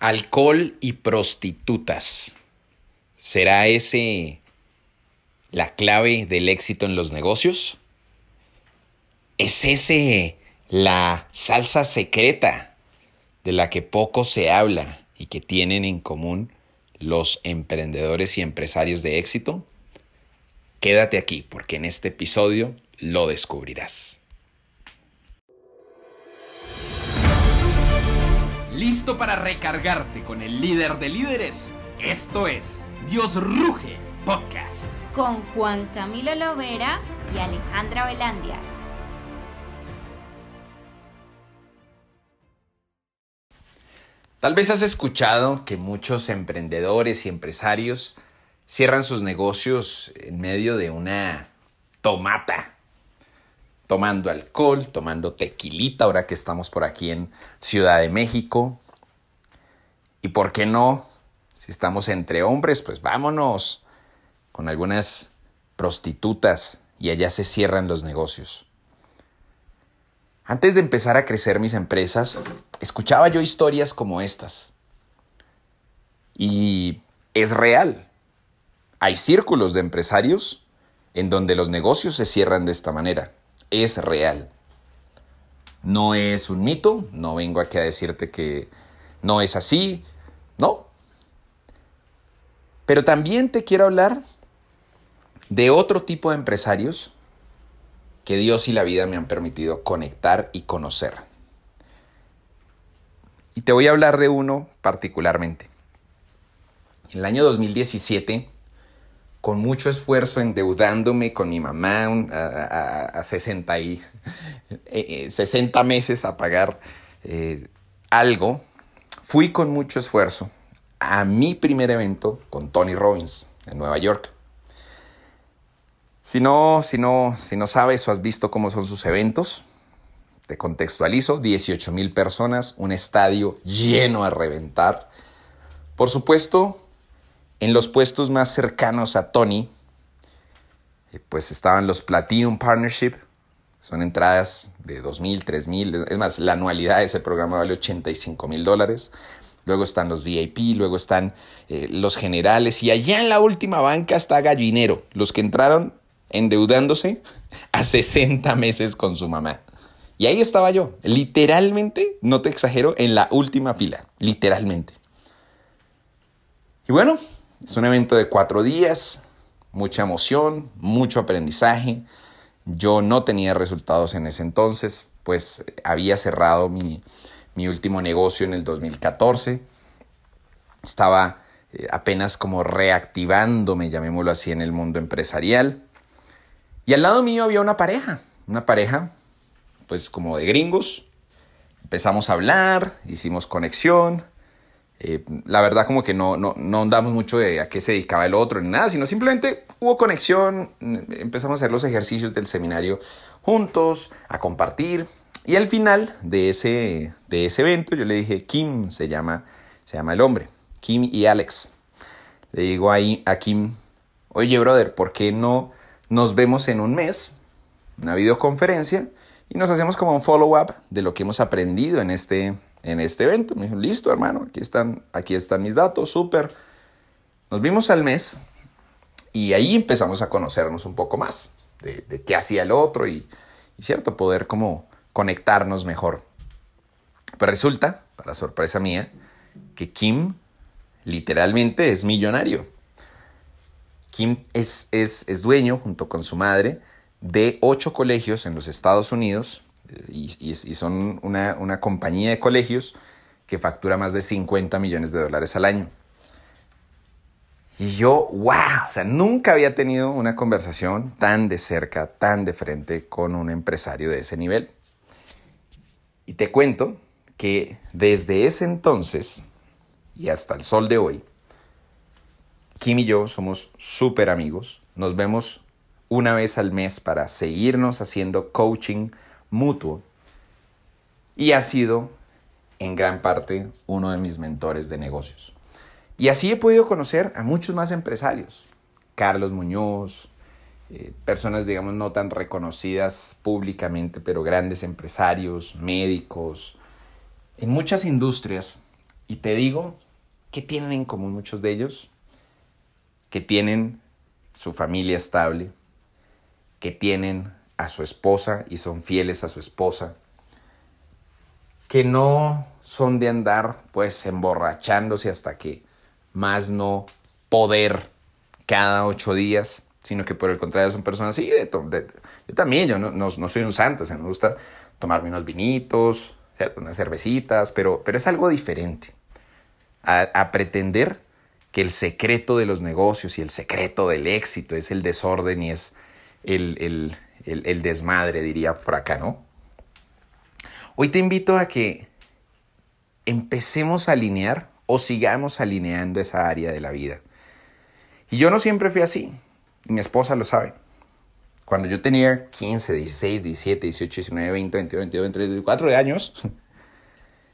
Alcohol y prostitutas. ¿Será ese la clave del éxito en los negocios? ¿Es ese la salsa secreta de la que poco se habla y que tienen en común los emprendedores y empresarios de éxito? Quédate aquí porque en este episodio lo descubrirás. ¿Listo para recargarte con el líder de líderes? Esto es Dios Ruge Podcast. Con Juan Camilo Lovera y Alejandra Velandia. Tal vez has escuchado que muchos emprendedores y empresarios cierran sus negocios en medio de una tomata tomando alcohol, tomando tequilita, ahora que estamos por aquí en Ciudad de México. ¿Y por qué no? Si estamos entre hombres, pues vámonos con algunas prostitutas y allá se cierran los negocios. Antes de empezar a crecer mis empresas, escuchaba yo historias como estas. Y es real. Hay círculos de empresarios en donde los negocios se cierran de esta manera es real. No es un mito, no vengo aquí a decirte que no es así, no. Pero también te quiero hablar de otro tipo de empresarios que Dios y la vida me han permitido conectar y conocer. Y te voy a hablar de uno particularmente. En el año 2017 con mucho esfuerzo, endeudándome con mi mamá a, 60, y, 60 eh, eh, meses a pagar eh, algo, fui con mucho esfuerzo a mi primer evento con Tony Robbins en Nueva York. Si no, si no, si no sabes o has visto cómo son sus eventos, te contextualizo, 18 mil personas, un estadio lleno a reventar. Por supuesto, en los puestos más cercanos a Tony, eh, pues estaban los Platinum Partnership, son entradas de 2.000, 3.000, es más, la anualidad de ese programa vale 85 mil dólares. Luego están los VIP, luego están eh, los generales y allá en la última banca está Gallinero, los que entraron endeudándose a 60 meses con su mamá. Y ahí estaba yo, literalmente, no te exagero, en la última fila, literalmente. Y bueno, es un evento de cuatro días, mucha emoción, mucho aprendizaje. Yo no tenía resultados en ese entonces, pues había cerrado mi, último negocio en el 2014. Estaba eh, apenas como reactivándome, llamémoslo así, en el mundo empresarial. Y al lado mío había una pareja, una pareja, pues como de gringos. Empezamos a hablar, hicimos conexión, eh, la verdad como que no, no, no andamos mucho de a qué se dedicaba el otro ni nada, sino simplemente hubo conexión, empezamos a hacer los ejercicios del seminario juntos, a compartir. Y al final de ese, de ese evento yo le dije, Kim se llama, se llama el hombre, Kim y Alex. Le digo ahí a Kim, oye brother, ¿por qué no nos vemos en un mes, una videoconferencia, y nos hacemos como un follow-up de lo que hemos aprendido en este, en este evento. Me dijo, listo, hermano, aquí están, aquí están mis datos, súper. Nos vimos al mes y ahí empezamos a conocernos un poco más de, qué hacía el otro y, y, cierto, poder como conectarnos mejor. Pero resulta, para sorpresa mía, que Kim literalmente es millonario. Kim es, es, es dueño, junto con su madre, de ocho colegios en los Estados Unidos y, son una, compañía de colegios que factura más de 50 millones de dólares al año. Y yo, wow, o sea, nunca había tenido una conversación tan de cerca, tan de frente con un empresario de ese nivel. Y te cuento que desde ese entonces y hasta el sol de hoy, Kim y yo somos súper amigos. Nos vemos una vez al mes para seguirnos haciendo coaching mutuo y ha sido en gran parte uno de mis mentores de negocios. Y así he podido conocer a muchos más empresarios. Carlos Muñoz, eh, personas, digamos, no tan reconocidas públicamente, pero grandes empresarios, médicos, en muchas industrias Y te digo, ¿qué tienen en común muchos de ellos? Que tienen su familia estable, que tienen a su esposa y son fieles a su esposa, que no son de andar pues emborrachándose hasta que más no poder cada ocho días, sino que por el contrario son personas así. De, yo también, yo no, no, soy un santo, o sea, me gusta tomarme unos vinitos, unas cervecitas, pero, pero es algo diferente a, pretender que el secreto de los negocios y el secreto del éxito es el desorden y es el desmadre, diría por acá, ¿no? Hoy te invito a que empecemos a alinear o sigamos alineando esa área de la vida. Y yo no siempre fui así, mi esposa lo sabe. Cuando yo tenía 15, 16, 17, 18, 19, 20, 21, 22, 23, 24 de años,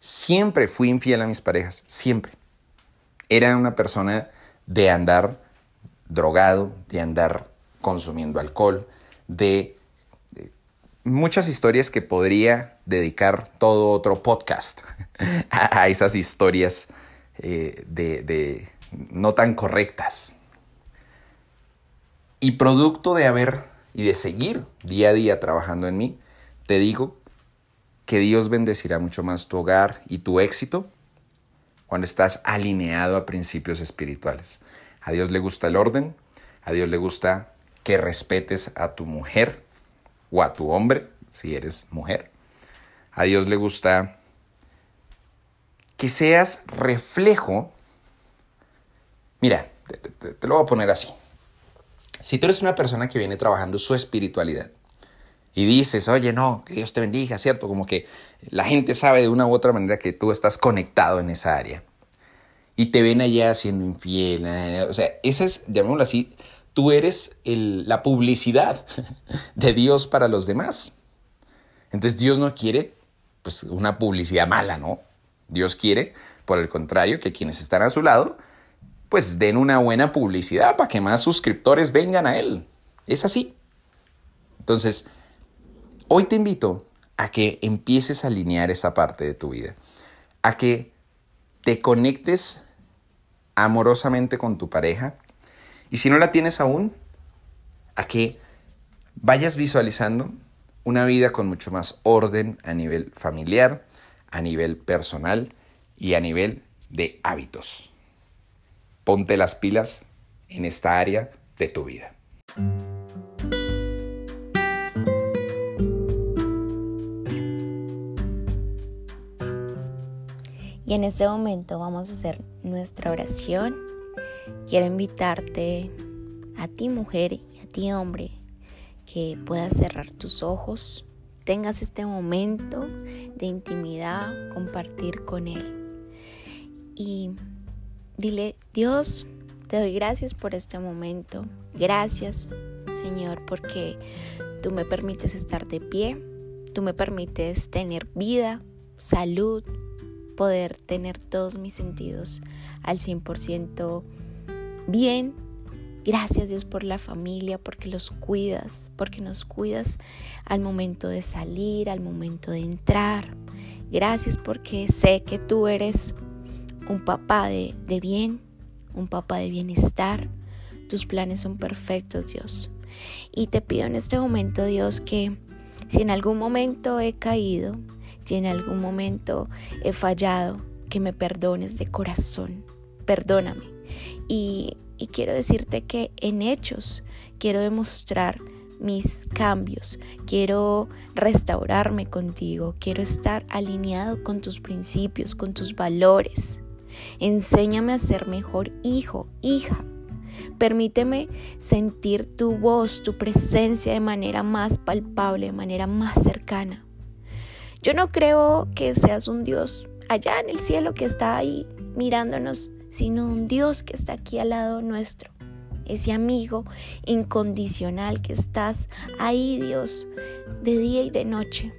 siempre fui infiel a mis parejas, siempre. Era una persona de andar drogado, de andar consumiendo alcohol, de, muchas historias que podría dedicar todo otro podcast a, esas historias eh, de no tan correctas. Y producto de haber y de seguir día a día trabajando en mí, te digo que Dios bendecirá mucho más tu hogar y tu éxito cuando estás alineado a principios espirituales. A Dios le gusta el orden, a Dios le gusta que respetes a tu mujer o a tu hombre, si eres mujer. A Dios le gusta que seas reflejo. Mira, te, lo voy a poner así. Si tú eres una persona que viene trabajando su espiritualidad y dices, oye, no, que Dios te bendiga, ¿cierto? Como que la gente sabe de una u otra manera que tú estás conectado en esa área y te ven allá siendo infiel, eh, o sea, esa es, llamémoslo así, tú eres la publicidad de Dios para los demás. Entonces Dios no quiere pues una publicidad mala, ¿no? Dios quiere, por el contrario, que quienes están a su lado pues den una buena publicidad para que más suscriptores vengan a él. Es así. Entonces, hoy te invito a que empieces a alinear esa parte de tu vida, a que te conectes amorosamente con tu pareja y si no la tienes aún, a que vayas visualizando una vida con mucho más orden a nivel familiar, a nivel personal y a nivel de hábitos ponte las pilas en esta área de tu vida. Y en este momento vamos a hacer nuestra oración. Quiero invitarte a ti mujer y a ti hombre que puedas cerrar tus ojos, tengas este momento de intimidad, compartir con Él. Y Dile, Dios, te doy gracias por este momento. Gracias, Señor, porque tú me permites estar de pie, tú me permites tener vida, salud, poder tener todos mis sentidos al 100% bien. Gracias Dios por la familia, porque los cuidas, porque nos cuidas al momento de salir, al momento de entrar. Gracias porque sé que tú eres un papá de, bien, un papá de bienestar. Tus planes son perfectos, Dios. Y te pido en este momento, Dios, que si en algún momento he caído, si en algún momento he fallado, que me perdones de corazón. Perdóname. Y, quiero decirte que en hechos quiero demostrar mis cambios, quiero restaurarme contigo, quiero estar alineado con tus principios, con tus valores. Enséñame a ser mejor hijo, hija. Permíteme sentir tu voz, tu presencia de manera más palpable, de manera más cercana. Yo no creo que seas un Dios allá en el cielo que está ahí mirándonos, sino un Dios que está aquí al lado nuestro. Ese amigo incondicional que estás ahí, Dios, de día y de noche.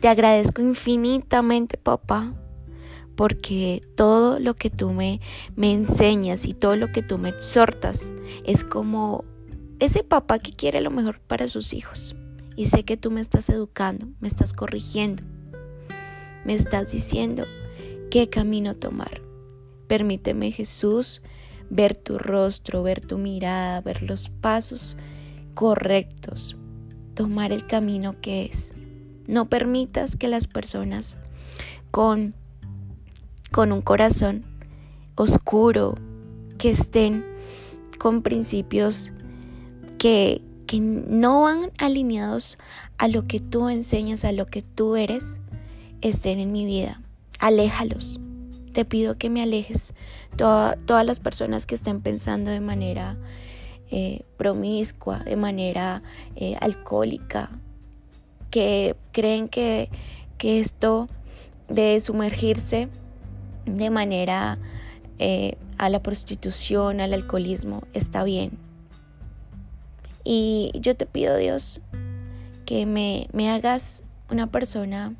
Te agradezco infinitamente, papá, porque todo lo que tú me, me enseñas y todo lo que tú me exhortas es como ese papá que quiere lo mejor para sus hijos. Y sé que tú me estás educando, me estás corrigiendo, me estás diciendo qué camino tomar. Permíteme Jesús ver tu rostro, ver tu mirada, ver los pasos correctos, tomar el camino que es. No permitas que las personas con, con un corazón oscuro, que estén con principios que, que no van alineados a lo que tú enseñas, a lo que tú eres, estén en mi vida. Aléjalos. Te pido que me alejes todas las personas que estén pensando de manera eh, promiscua, de manera eh, alcohólica, que creen que, que, esto de sumergirse de manera eh, a la prostitución, al alcoholismo, está bien. Y yo te pido, Dios, que me, me hagas una persona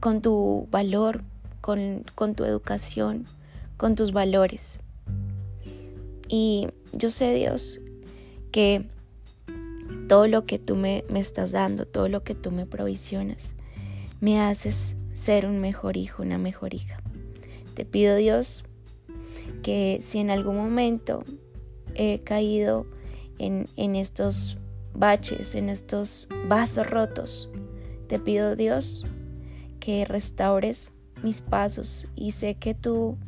con tu valor, con, con tu educación, con tus valores. Y yo sé, Dios, que todo lo que tú me, me, estás dando, todo lo que tú me provisionas, me haces ser un mejor hijo, una mejor hija. Te pido, Dios, que si en algún momento he caído en, en estos baches, en estos vasos rotos, te pido, Dios, que restaures mis pasos y sé que tú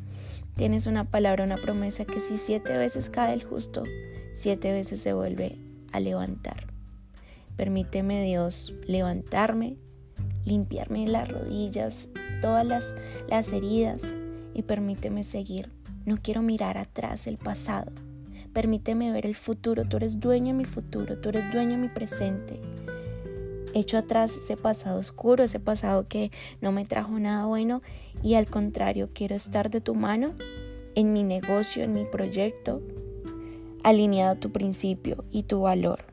Tienes una palabra, una promesa que si siete veces cae el justo, siete veces se vuelve a levantar. Permíteme Dios levantarme, limpiarme las rodillas, todas las, las heridas y permíteme seguir. No quiero mirar atrás el pasado. Permíteme ver el futuro. Tú eres dueño de mi futuro, tú eres dueño de mi presente. Echo atrás ese pasado oscuro, ese pasado que no me trajo nada bueno y al contrario quiero estar de tu mano en mi negocio, en mi proyecto, alineado a tu principio y tu valor.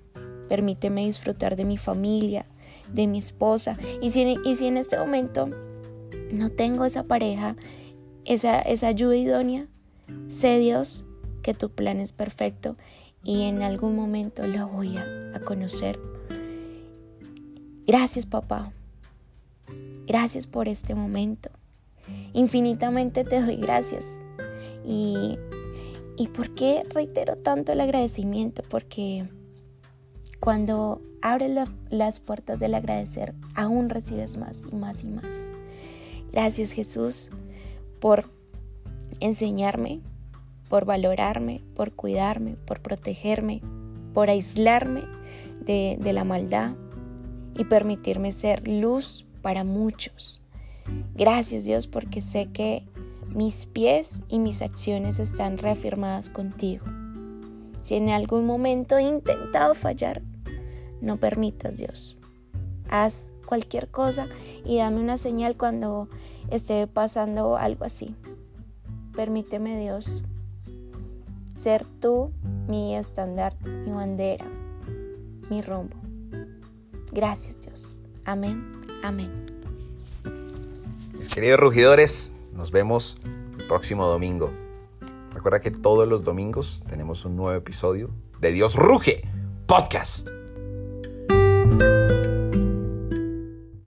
Permíteme disfrutar de mi familia, de mi esposa. Y si, en este momento no tengo esa pareja, esa, esa ayuda idónea, sé Dios que tu plan es perfecto y en algún momento lo voy a, a conocer. Gracias papá. Gracias por este momento. Infinitamente te doy gracias. Y, ¿Y por qué reitero tanto el agradecimiento? Porque cuando abres las puertas del agradecer, aún recibes más y más y más. Gracias Jesús por enseñarme, por valorarme, por cuidarme, por protegerme, por aislarme de, de la maldad y permitirme ser luz para muchos. Gracias Dios porque sé que mis pies y mis acciones están reafirmadas contigo. Si en algún momento he intentado fallar, no permitas Dios. Haz cualquier cosa y dame una señal cuando esté pasando algo así. Permíteme Dios ser tú mi estandarte, mi bandera, mi rumbo. Gracias Dios. Amén. Amén. Mis queridos rugidores, nos vemos el próximo domingo. Recuerda que todos los domingos tenemos un nuevo episodio de Dios Ruge Podcast.